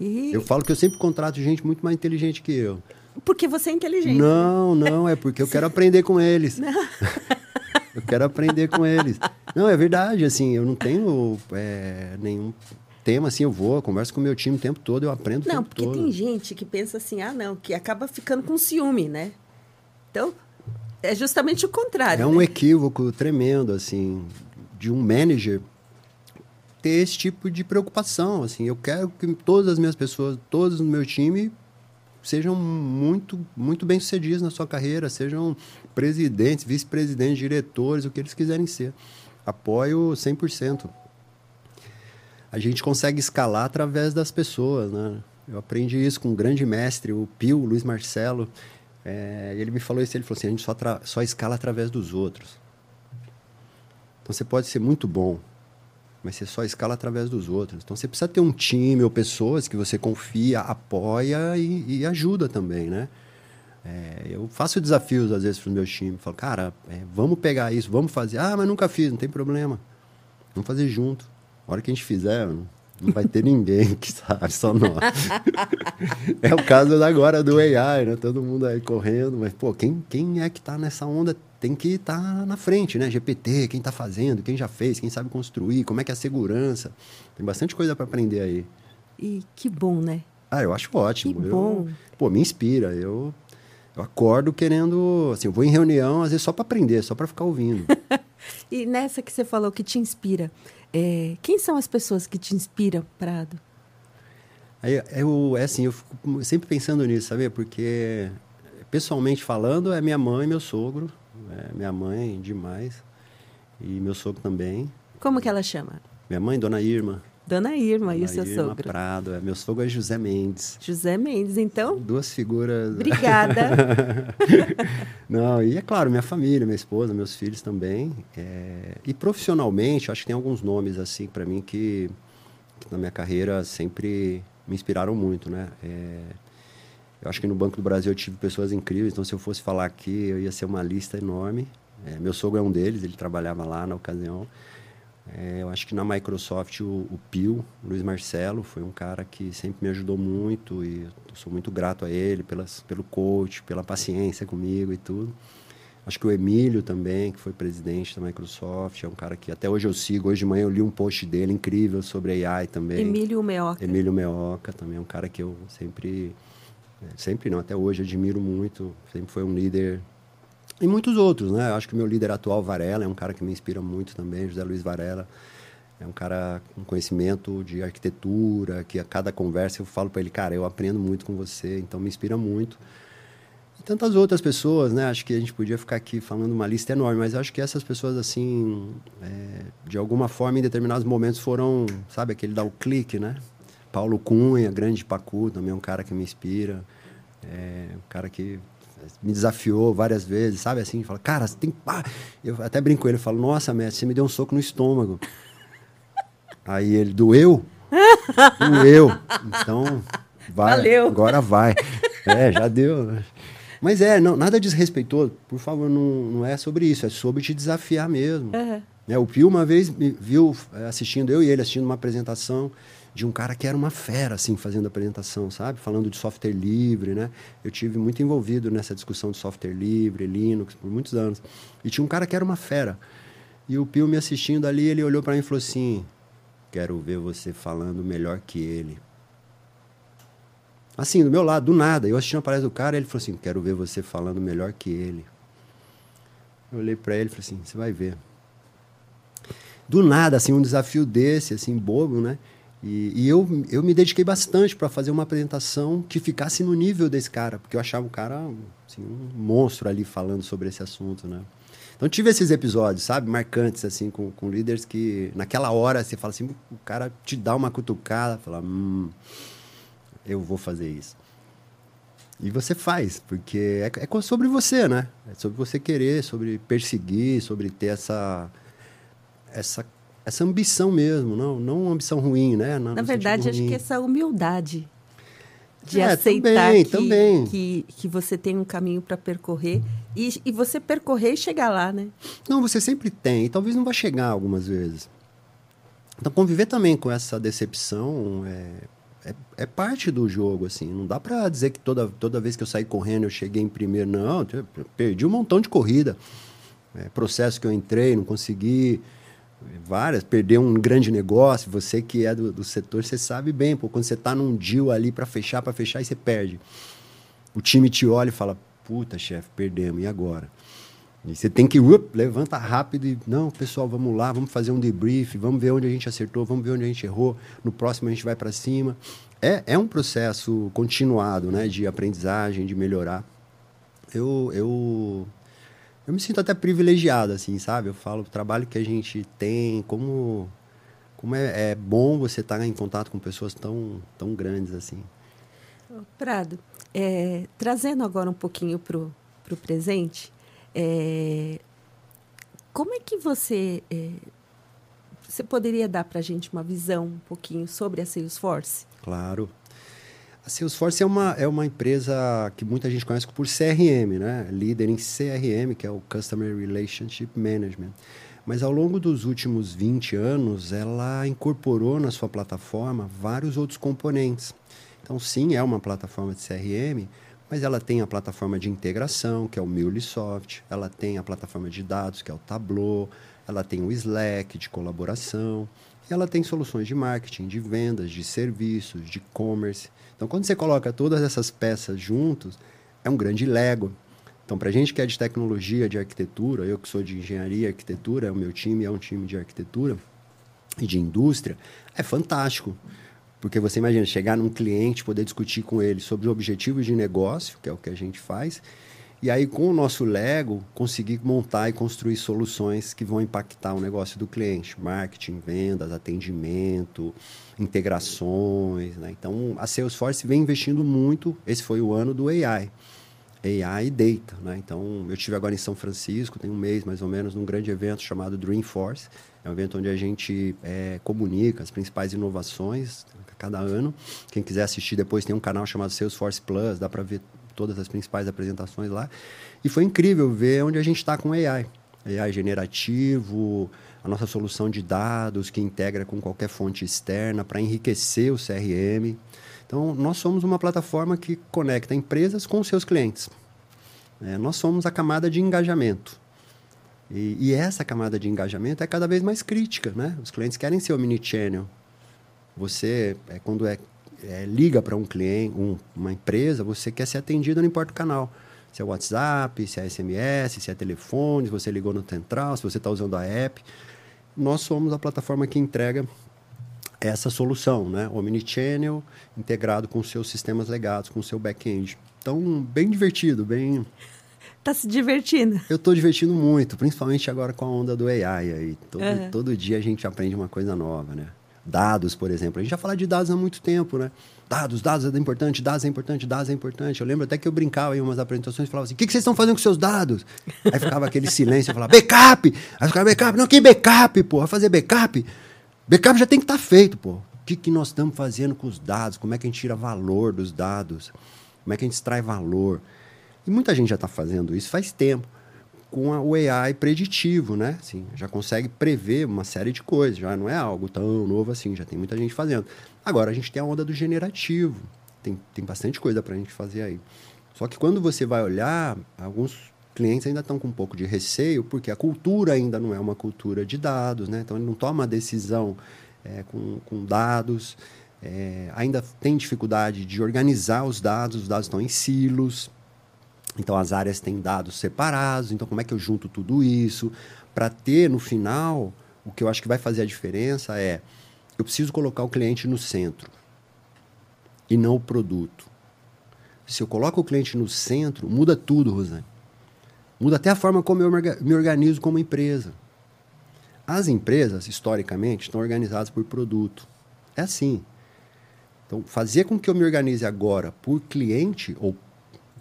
E... Eu falo que eu sempre contrato gente muito mais inteligente que eu.
Porque você é inteligente.
Não, não, é porque eu quero aprender com eles. *laughs* eu quero aprender com eles. Não, é verdade, assim, eu não tenho é, nenhum tema, assim, eu vou, eu converso com o meu time o tempo todo, eu aprendo
não,
tempo todo.
Não, porque tem gente que pensa assim, ah, não, que acaba ficando com ciúme, né? Então, é justamente o contrário.
É um né? equívoco tremendo, assim, de um manager ter esse tipo de preocupação. Assim, eu quero que todas as minhas pessoas, todos no meu time sejam muito, muito bem sucedidos na sua carreira, sejam presidentes, vice-presidentes, diretores, o que eles quiserem ser. Apoio 100%. A gente consegue escalar através das pessoas, né? Eu aprendi isso com um grande mestre, o Pio, Luiz Marcelo. É, ele me falou isso, ele falou assim, a gente só, só escala através dos outros. Então você pode ser muito bom, mas você só escala através dos outros. Então você precisa ter um time ou pessoas que você confia, apoia e, e ajuda também, né? É, eu faço desafios às vezes para o meu time. Falo, cara, é, vamos pegar isso, vamos fazer. Ah, mas nunca fiz, não tem problema. Vamos fazer junto. A hora que a gente fizer, vai ter ninguém que sabe, só nós. *laughs* é o caso agora do AI, né? Todo mundo aí correndo, mas, pô, quem, quem é que está nessa onda tem que estar tá na frente, né? GPT, quem está fazendo, quem já fez, quem sabe construir, como é que é a segurança. Tem bastante coisa para aprender aí.
E que bom, né?
Ah, eu acho ótimo.
Que bom.
Eu, pô, me inspira. Eu, eu acordo querendo, assim, eu vou em reunião, às vezes só para aprender, só para ficar ouvindo. *laughs*
e nessa que você falou que te inspira, é, quem são as pessoas que te inspiram, Prado?
Aí, eu, é assim, eu fico sempre pensando nisso, sabe? Porque, pessoalmente falando, é minha mãe e meu sogro. É minha mãe, demais. E meu sogro também.
Como que ela chama?
Minha mãe, Dona Irma.
Dona Irma Dona e o seu
Irma
sogro?
Prado. É, meu sogro é José Mendes.
José Mendes, então?
Duas figuras.
Obrigada. *laughs*
Não, e é claro, minha família, minha esposa, meus filhos também. É... E profissionalmente, acho que tem alguns nomes assim para mim que, que, na minha carreira sempre me inspiraram muito, né? É... Eu acho que no Banco do Brasil eu tive pessoas incríveis, então se eu fosse falar aqui, eu ia ser uma lista enorme. É, meu sogro é um deles, ele trabalhava lá na ocasião. É, eu acho que na Microsoft o, o Pio, Luiz Marcelo, foi um cara que sempre me ajudou muito e sou muito grato a ele pelas, pelo coach, pela paciência comigo e tudo. Acho que o Emílio também, que foi presidente da Microsoft, é um cara que até hoje eu sigo. Hoje de manhã eu li um post dele incrível sobre AI também.
Emílio Meoca.
Emílio Meoca também é um cara que eu sempre, é, sempre não, até hoje admiro muito. Sempre foi um líder e muitos outros, né? Eu acho que o meu líder atual, Varela, é um cara que me inspira muito também, José Luiz Varela. É um cara com conhecimento de arquitetura, que a cada conversa eu falo para ele, cara, eu aprendo muito com você, então me inspira muito. E tantas outras pessoas, né? Acho que a gente podia ficar aqui falando uma lista enorme, mas acho que essas pessoas, assim, é, de alguma forma, em determinados momentos foram, sabe, aquele dar o clique, né? Paulo Cunha, grande Pacu, também é um cara que me inspira. É um cara que me desafiou várias vezes, sabe assim? Fala, cara, você tem. Ah! Eu até brinco com ele, falo, nossa, mestre, você me deu um soco no estômago. *laughs* Aí ele, doeu? *laughs* doeu. Então, vai. Valeu. Agora vai. *laughs* É, já deu. Mas é, não, nada desrespeitou. Por favor, não, não é sobre isso, é sobre te desafiar mesmo. Uhum. É, o Pio uma vez me viu é, assistindo, eu e ele assistindo uma apresentação de um cara que era uma fera, assim, fazendo apresentação, sabe? Falando de software livre, né? Eu tive muito envolvido nessa discussão de software livre, Linux, por muitos anos. E tinha um cara que era uma fera. E o Pio me assistindo ali, ele olhou para mim e falou assim: Quero ver você falando melhor que ele. Assim, do meu lado, do nada. Eu assistindo a palestra do cara, ele falou assim: Quero ver você falando melhor que ele. Eu olhei para ele e falei assim: Você vai ver. Do nada, assim, um desafio desse, assim, bobo, né? E, e eu, eu me dediquei bastante para fazer uma apresentação que ficasse no nível desse cara, porque eu achava o cara assim, um monstro ali falando sobre esse assunto, né? Então tive esses episódios, sabe, marcantes assim com, com líderes que naquela hora você fala assim, o cara te dá uma cutucada, fala, hum, eu vou fazer isso. E você faz, porque é, é sobre você, né? É sobre você querer, sobre perseguir, sobre ter essa essa essa ambição mesmo, não, não uma ambição ruim, né?
Na, Na verdade, acho que essa humildade de é, aceitar também, que, também. Que, que você tem um caminho para percorrer e, e você percorrer e chegar lá, né?
Não, você sempre tem, e talvez não vá chegar algumas vezes. Então, conviver também com essa decepção é, é, é parte do jogo, assim. Não dá para dizer que toda, toda vez que eu saí correndo eu cheguei em primeiro, não. Perdi um montão de corrida. É, processo que eu entrei, não consegui várias, perder um grande negócio, você que é do, do setor, você sabe bem, pô, quando você está num deal ali para fechar, para fechar, e você perde. O time te olha e fala, puta, chefe, perdemos, e agora? E você tem que up, levanta rápido e não, pessoal, vamos lá, vamos fazer um debrief, vamos ver onde a gente acertou, vamos ver onde a gente errou. No próximo a gente vai para cima. É, é um processo continuado, né, de aprendizagem, de melhorar. Eu, eu eu me sinto até privilegiado, assim, sabe? Eu falo o trabalho que a gente tem, como como é, é bom você estar em contato com pessoas tão tão grandes assim.
Prado, é, trazendo agora um pouquinho para o presente, é, como é que você é, você poderia dar para a gente uma visão um pouquinho sobre a Salesforce?
Claro. A Salesforce é uma, é uma empresa que muita gente conhece por CRM, né? líder em CRM, que é o Customer Relationship Management. Mas ao longo dos últimos 20 anos, ela incorporou na sua plataforma vários outros componentes. Então, sim, é uma plataforma de CRM, mas ela tem a plataforma de integração, que é o MuleSoft, ela tem a plataforma de dados, que é o Tableau, ela tem o Slack de colaboração, e ela tem soluções de marketing, de vendas, de serviços, de e-commerce. Então, quando você coloca todas essas peças juntos, é um grande Lego. Então, para a gente que é de tecnologia, de arquitetura, eu que sou de engenharia e arquitetura, o meu time é um time de arquitetura e de indústria, é fantástico. Porque você imagina chegar num cliente, poder discutir com ele sobre objetivos de negócio, que é o que a gente faz, e aí com o nosso Lego conseguir montar e construir soluções que vão impactar o negócio do cliente, marketing, vendas, atendimento, integrações, né? Então a Salesforce vem investindo muito. Esse foi o ano do AI. AI Data. Né? Então, eu tive agora em São Francisco, tem um mês mais ou menos, num grande evento chamado Dreamforce. É um evento onde a gente é, comunica as principais inovações cada ano. Quem quiser assistir depois tem um canal chamado Salesforce Plus, dá para ver todas as principais apresentações lá. E foi incrível ver onde a gente está com AI. AI generativo, a nossa solução de dados que integra com qualquer fonte externa para enriquecer o CRM. Então, nós somos uma plataforma que conecta empresas com seus clientes. É, nós somos a camada de engajamento. E, e, essa camada de engajamento é cada vez mais crítica, né? Os clientes querem ser omnichannel. Você, é, quando é, é liga para um cliente, um, uma empresa, você quer ser atendido, não importa o canal. Se é WhatsApp, se é SMS, se é telefone, se você ligou no Central, se você está usando a app. Nós somos a plataforma que entrega essa solução, né? Omnichannel integrado com seus sistemas legados, com o seu back-end. Então, bem divertido, bem... *laughs*
Tá se divertindo.
Eu estou divertindo muito, principalmente agora com a onda do AI aí. Todo, uhum. todo dia a gente aprende uma coisa nova, né? Dados, por exemplo. A gente já fala de dados há muito tempo, né? Dados, dados é importante, dados é importante, dados é importante. Eu lembro até que eu brincava em umas apresentações e falava assim: o que, que vocês estão fazendo com seus dados? Aí ficava aquele silêncio, eu falava, backup! Aí ficava backup, não, que backup? Vai fazer backup? Backup já tem que estar tá feito, pô. O que, que nós estamos fazendo com os dados? Como é que a gente tira valor dos dados? Como é que a gente extrai valor? E muita gente já está fazendo isso faz tempo com a, o AI preditivo, né? Assim, já consegue prever uma série de coisas, já não é algo tão novo assim, já tem muita gente fazendo. Agora, a gente tem a onda do generativo, tem, tem bastante coisa para a gente fazer aí. Só que quando você vai olhar, alguns clientes ainda estão com um pouco de receio, porque a cultura ainda não é uma cultura de dados, né? Então, ele não toma decisão é, com, com dados, é, ainda tem dificuldade de organizar os dados, os dados estão em silos, então as áreas têm dados separados. Então como é que eu junto tudo isso para ter no final o que eu acho que vai fazer a diferença é eu preciso colocar o cliente no centro e não o produto. Se eu coloco o cliente no centro, muda tudo, Rosane. Muda até a forma como eu me organizo como empresa. As empresas, historicamente, estão organizadas por produto. É assim. Então, fazer com que eu me organize agora por cliente ou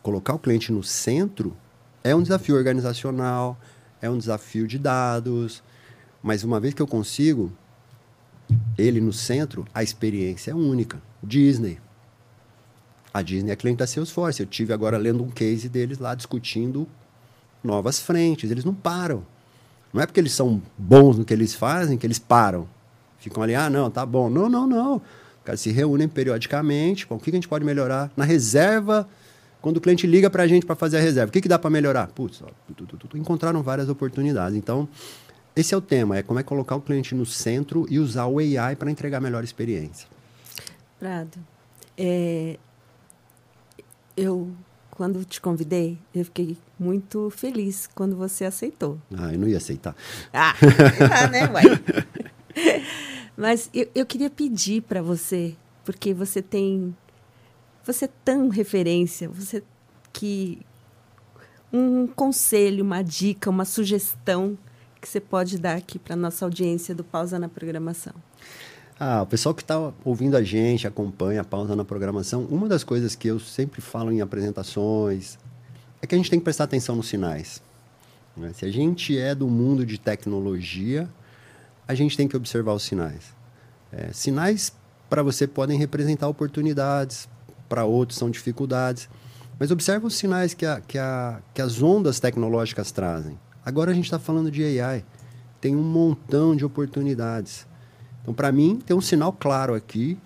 colocar o cliente no centro é um desafio organizacional, é um desafio de dados, mas uma vez que eu consigo ele no centro, a experiência é única. Disney. A Disney é cliente da Salesforce. Eu tive agora lendo um case deles lá discutindo novas frentes. Eles não param. Não é porque eles são bons no que eles fazem que eles param. Ficam ali, ah, não, tá bom. Não, não, não. Os se reúnem periodicamente. o que a gente pode melhorar? Na reserva quando o cliente liga para a gente para fazer a reserva, o que, que dá para melhorar? Putz, ó, tu, tu, tu, encontraram várias oportunidades. Então, esse é o tema, é como é colocar o cliente no centro e usar o AI para entregar melhor experiência.
Prado, é, eu quando te convidei, eu fiquei muito feliz quando você aceitou.
Ah, eu não ia aceitar.
Ah, *laughs* tá, né, uai? *laughs* Mas eu, eu queria pedir para você, porque você tem. Você é tão referência, você que. Um conselho, uma dica, uma sugestão que você pode dar aqui para nossa audiência do Pausa na Programação.
Ah, o pessoal que está ouvindo a gente, acompanha a pausa na programação, uma das coisas que eu sempre falo em apresentações é que a gente tem que prestar atenção nos sinais. Né? Se a gente é do mundo de tecnologia, a gente tem que observar os sinais. É, sinais para você podem representar oportunidades, para outros são dificuldades. Mas observa os sinais que, a, que, a, que as ondas tecnológicas trazem. Agora a gente está falando de AI. Tem um montão de oportunidades. Então, para mim, tem um sinal claro aqui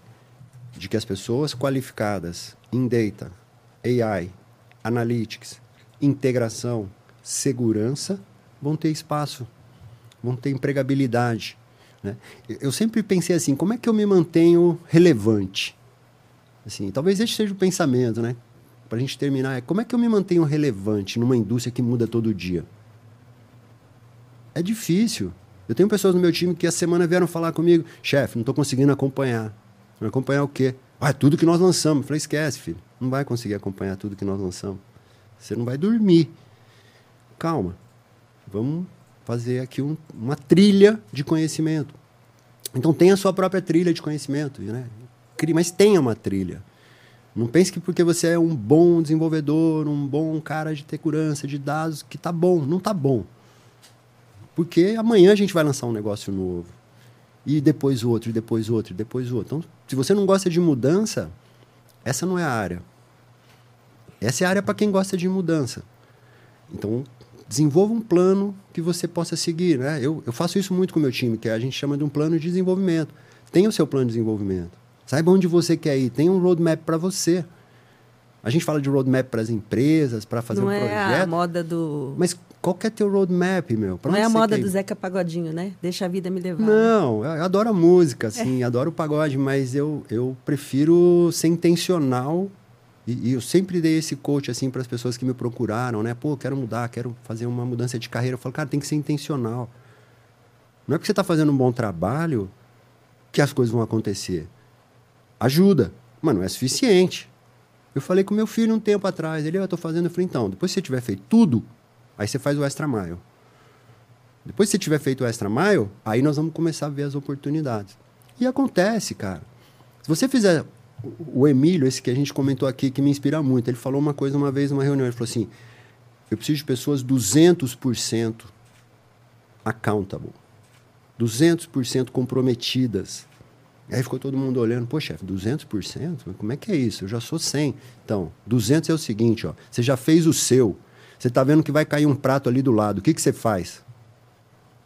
de que as pessoas qualificadas em data, AI, analytics, integração, segurança vão ter espaço, vão ter empregabilidade. Né? Eu sempre pensei assim: como é que eu me mantenho relevante? Assim, talvez esse seja o pensamento, né? Para a gente terminar, é como é que eu me mantenho relevante numa indústria que muda todo dia? É difícil. Eu tenho pessoas no meu time que a semana vieram falar comigo, chefe, não estou conseguindo acompanhar. Acompanhar o quê? Ah, é tudo que nós lançamos. Eu falei, esquece, filho. Não vai conseguir acompanhar tudo que nós lançamos. Você não vai dormir. Calma. Vamos fazer aqui um, uma trilha de conhecimento. Então tenha a sua própria trilha de conhecimento, né? Mas tenha uma trilha. Não pense que porque você é um bom desenvolvedor, um bom cara de segurança de dados, que tá bom. Não tá bom. Porque amanhã a gente vai lançar um negócio novo. E depois outro, e depois outro, e depois outro. Então, se você não gosta de mudança, essa não é a área. Essa é a área para quem gosta de mudança. Então, desenvolva um plano que você possa seguir. Né? Eu, eu faço isso muito com o meu time, que a gente chama de um plano de desenvolvimento. Tenha o seu plano de desenvolvimento. Saiba onde você quer ir. Tenha um roadmap para você. A gente fala de roadmap para as empresas, para fazer
não
um projeto. Não
é a moda do...
Mas qual que é teu roadmap, meu?
Pra não é a moda do Zeca Pagodinho, né? Deixa a vida me levar.
Não, eu adoro a música, assim, é. adoro o pagode, mas eu, eu prefiro ser intencional e, e eu sempre dei esse coach, assim, para as pessoas que me procuraram, né? Pô, quero mudar, quero fazer uma mudança de carreira. Eu falo, cara, tem que ser intencional. Não é porque você está fazendo um bom trabalho que as coisas vão acontecer. Ajuda, mas não é suficiente. Eu falei com meu filho um tempo atrás, ele, eu estou fazendo, eu falei, então, depois que você tiver feito tudo, Aí você faz o extra mile. Depois que você tiver feito o extra mile, aí nós vamos começar a ver as oportunidades. E acontece, cara. Se você fizer o Emílio, esse que a gente comentou aqui, que me inspira muito, ele falou uma coisa uma vez numa reunião, ele falou assim: "Eu preciso de pessoas 200% accountable. 200% comprometidas. Aí ficou todo mundo olhando, pô, chefe, 200%? Como é que é isso? Eu já sou 100. Então, 200 é o seguinte, ó, você já fez o seu, você está vendo que vai cair um prato ali do lado. O que, que você faz?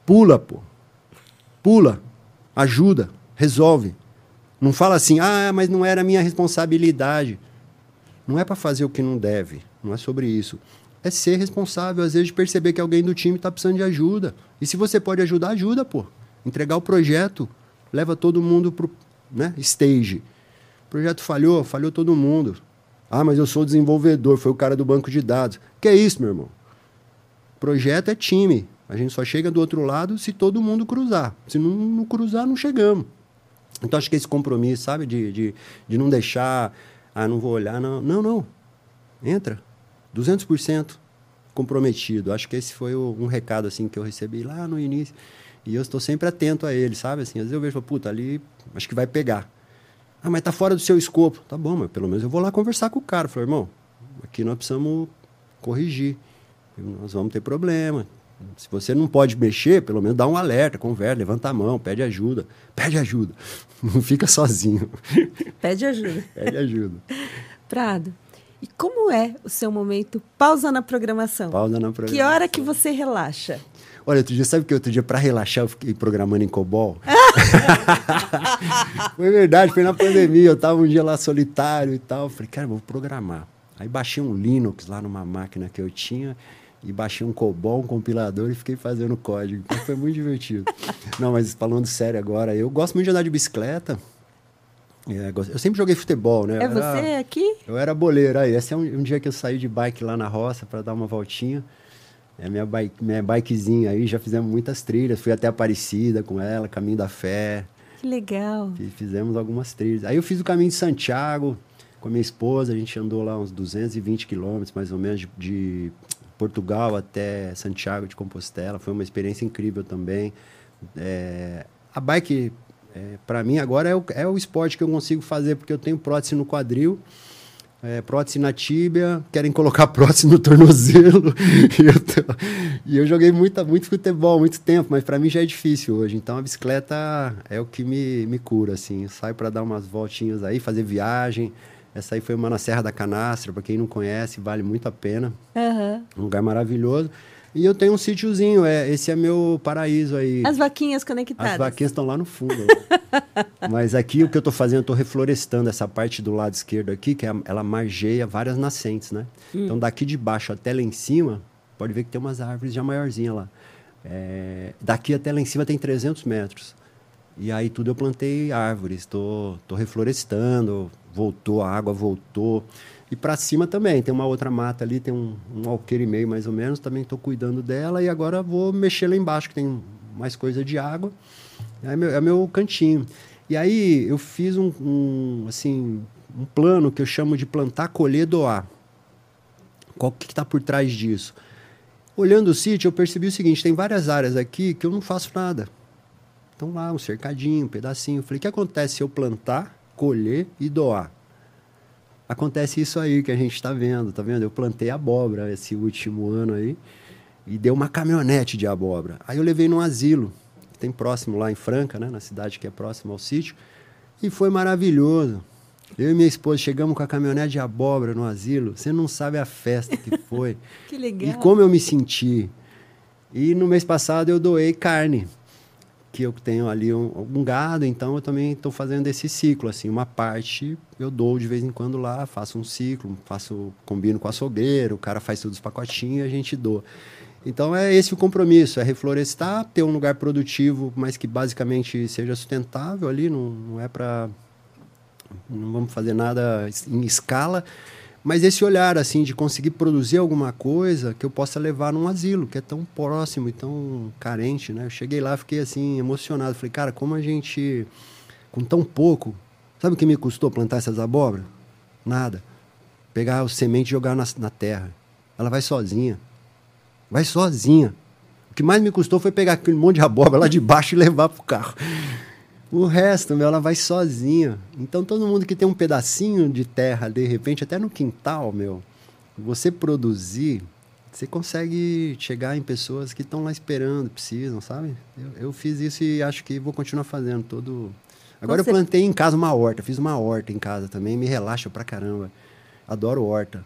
Pula, pô. Pula. Ajuda. Resolve. Não fala assim, ah, mas não era minha responsabilidade. Não é para fazer o que não deve. Não é sobre isso. É ser responsável, às vezes, de perceber que alguém do time está precisando de ajuda. E se você pode ajudar, ajuda, pô. Entregar o projeto, leva todo mundo pro né, stage. O projeto falhou, falhou todo mundo. Ah, mas eu sou desenvolvedor, foi o cara do banco de dados. Que é isso, meu irmão? Projeto é time. A gente só chega do outro lado se todo mundo cruzar. Se não, não cruzar, não chegamos. Então, acho que esse compromisso, sabe, de, de, de não deixar, ah, não vou olhar, não. Não, não. Entra. 200% comprometido. Acho que esse foi o, um recado, assim, que eu recebi lá no início. E eu estou sempre atento a ele, sabe? Assim, às vezes eu vejo, puta, ali acho que vai pegar. Ah, mas tá fora do seu escopo. Tá bom, mas pelo menos eu vou lá conversar com o cara. Falei, irmão, aqui nós precisamos corrigir. Nós vamos ter problema. Se você não pode mexer, pelo menos dá um alerta, conversa, levanta a mão, pede ajuda. Pede ajuda. *laughs* Não fica sozinho.
Pede ajuda. *laughs*
pede ajuda.
Prado, e como é o seu momento pausa na programação?
Pausa na programação.
Que hora que você relaxa?
Olha, outro dia, sabe que outro dia, para relaxar, eu fiquei programando em COBOL? *laughs* foi verdade, foi na pandemia. Eu tava um dia lá solitário e tal. Falei, cara, vou programar. Aí baixei um Linux lá numa máquina que eu tinha e baixei um COBOL, um compilador e fiquei fazendo código. Então foi muito divertido. Não, mas falando sério agora, eu gosto muito de andar de bicicleta. É, eu sempre joguei futebol, né?
É você era, aqui?
Eu era boleiro. Aí, esse é um, um, dia que eu saí de bike lá na roça para dar uma voltinha. É minha, bike, minha bikezinha aí, já fizemos muitas trilhas. Fui até Aparecida com ela, Caminho da Fé.
Que legal.
Fizemos algumas trilhas. Aí eu fiz o caminho de Santiago com a minha esposa. A gente andou lá uns 220 quilômetros, mais ou menos, de, de Portugal até Santiago de Compostela. Foi uma experiência incrível também. É, a bike é, para mim agora é o, é o esporte que eu consigo fazer, porque eu tenho prótese no quadril, é, prótese na tíbia, querem colocar *laughs* prótese no tornozelo. *laughs* e, eu tô, e, eu joguei muita, muito futebol, muito tempo, mas para mim já é difícil hoje. Então a bicicleta é o que me, me cura, assim. Eu saio para dar umas voltinhas aí, fazer viagem. Essa aí foi uma na Serra da Canastra, para quem não conhece, vale muito a pena.
Uhum.
Um lugar maravilhoso. E eu tenho um sítiozinho, é, esse é meu paraíso aí.
As vaquinhas conectadas.
As vaquinhas estão lá no fundo. *laughs* Mas aqui o que eu estou fazendo, eu estou reflorestando essa parte do lado esquerdo aqui, que é, ela margeia várias nascentes, né? Hum. Então daqui de baixo até lá em cima, pode ver que tem umas árvores já maiorzinhas lá. É, daqui até lá em cima tem 300 metros. E aí tudo eu plantei árvores, estou reflorestando, voltou, a água voltou. E para cima também, tem uma outra mata ali, tem um, um alqueire e meio mais ou menos, também estou cuidando dela e agora vou mexer lá embaixo, que tem mais coisa de água. É meu, é meu cantinho. E aí eu fiz um, um, assim, um plano que eu chamo de plantar, colher, doar. Qual que está por trás disso? Olhando o sítio, eu percebi o seguinte: tem várias áreas aqui que eu não faço nada. Então lá, um cercadinho, um pedacinho. Eu falei: o que acontece se eu plantar, colher e doar? Acontece isso aí que a gente está vendo, tá vendo? Eu plantei abóbora esse último ano aí e deu uma caminhonete de abóbora. Aí eu levei num asilo, que tem próximo lá em Franca, né, na cidade que é próximo ao sítio, e foi maravilhoso. Eu e minha esposa chegamos com a caminhonete de abóbora no asilo. Você não sabe a festa que foi. *laughs*
que legal.
E como eu me senti. E no mês passado eu doei carne que eu tenho ali um, um gado, então eu também estou fazendo esse ciclo, assim, uma parte eu dou de vez em quando lá, faço um ciclo, faço, combino com açougueiro, o cara faz todos os pacotinhos e a gente doa. Então é esse o compromisso, é reflorestar, ter um lugar produtivo, mas que basicamente seja sustentável ali, não, não é para não vamos fazer nada em escala, mas esse olhar, assim, de conseguir produzir alguma coisa que eu possa levar num asilo, que é tão próximo e tão carente, né? Eu cheguei lá, fiquei, assim, emocionado. Falei, cara, como a gente, com tão pouco... Sabe o que me custou plantar essas abóboras? Nada. Pegar o semente e jogar na, na terra. Ela vai sozinha. Vai sozinha. O que mais me custou foi pegar aquele monte de abóbora lá de baixo e levar pro carro. O resto, meu, ela vai sozinha. Então todo mundo que tem um pedacinho de terra, de repente, até no quintal, meu, você produzir, você consegue chegar em pessoas que estão lá esperando, precisam, sabe? Eu, eu, fiz isso e acho que vou continuar fazendo todo. Agora você... eu plantei em casa uma horta, fiz uma horta em casa também, me relaxa pra caramba. Adoro horta.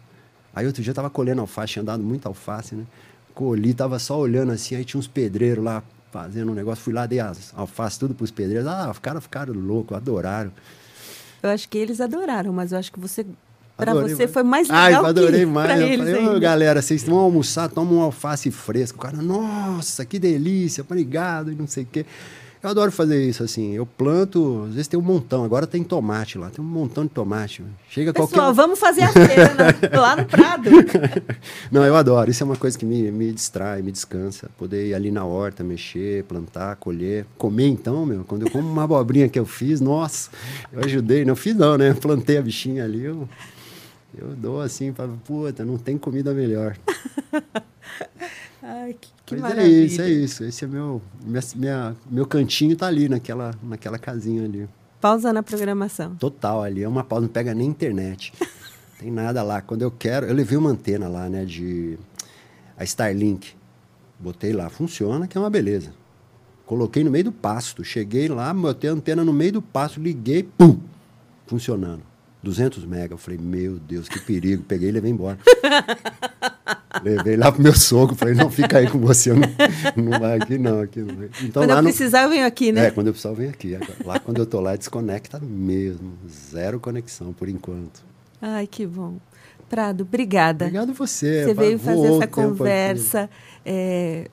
Aí outro dia eu tava colhendo alface, tinha dado muita alface, né? Colhi, tava só olhando assim, aí tinha uns pedreiros lá fazendo um negócio. Fui lá, dei as alface tudo para os pedreiros. Ah, os caras ficaram loucos, adoraram.
Eu acho que eles adoraram, mas eu acho que você para você foi mais legal
ah, adorei
que
mais.
Eu eles
falei, galera, vocês vão almoçar, tomam um alface fresco. O cara, nossa, que delícia, obrigado, e não sei o quê. Eu adoro fazer isso, assim. Eu planto, às vezes tem um montão. Agora tem tomate lá, tem um montão de tomate. Chega
Pessoal,
qualquer.
vamos fazer a feira *laughs* lá no Prado. *laughs*
Não, eu adoro. Isso é uma coisa que me, me distrai, me descansa. Poder ir ali na horta, mexer, plantar, colher. Comer, então, meu. Quando eu como uma abobrinha que eu fiz, nossa, eu ajudei. Não fiz, não, né? Plantei a bichinha ali, eu, eu dou assim, para puta, não tem comida melhor. *laughs*
Ai, que, que
Mas
maravilha.
é isso, é isso. Esse é meu, minha, minha, meu cantinho tá ali naquela, naquela casinha ali.
Pausa na programação.
Total, ali é uma pausa, não pega nem internet. *laughs* Tem nada lá. Quando eu quero, eu levei uma antena lá, né, de a Starlink. Botei lá, funciona, que é uma beleza. Coloquei no meio do pasto, cheguei lá, botei a antena no meio do pasto, liguei, pum, funcionando. 200 mega. Eu falei, meu Deus, que perigo. Peguei e levei embora. *laughs* levei lá pro meu sogro. Falei, não, fica aí com você. Não, não vai aqui, não. Aqui não.
Então, quando eu precisar, eu venho aqui, né?
É, quando eu precisar, eu venho aqui. Lá, quando eu tô lá, desconecta mesmo. Zero conexão, por enquanto.
Ai, que bom. Prado, obrigada.
Obrigado você.
Você veio fazer essa conversa. É,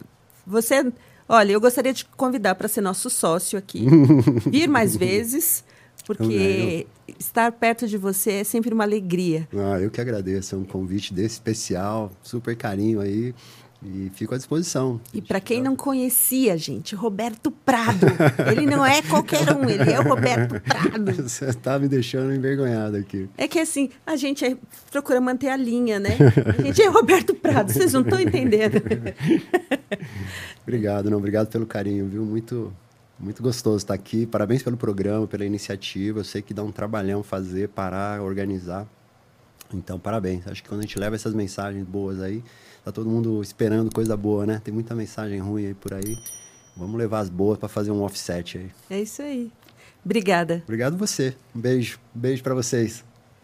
você... Olha, eu gostaria de convidar para ser nosso sócio aqui. *laughs* Vir mais vezes porque eu, estar perto de você é sempre uma alegria.
Ah, eu que agradeço. É um convite desse especial, super carinho aí. E fico à disposição.
E para quem não conhecia, gente, Roberto Prado. *laughs* ele não é qualquer um, ele é o Roberto Prado. *laughs*
Você está me deixando envergonhado aqui.
É que assim, a gente é, procura manter a linha, né? A gente é Roberto Prado, vocês não estão entendendo. *laughs*
obrigado, não, obrigado pelo carinho, viu? Muito, muito gostoso estar aqui. Parabéns pelo programa, pela iniciativa. Eu sei que dá um trabalhão fazer, parar, organizar. Então, parabéns. Acho que quando a gente leva essas mensagens boas aí, tá todo mundo esperando coisa boa, né? Tem muita mensagem ruim aí por aí. Vamos levar as boas para fazer um offset aí.
É isso aí. Obrigada.
Obrigado você. Um beijo. Um beijo para vocês.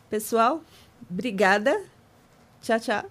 Pessoal, obrigada. Tchau, tchau.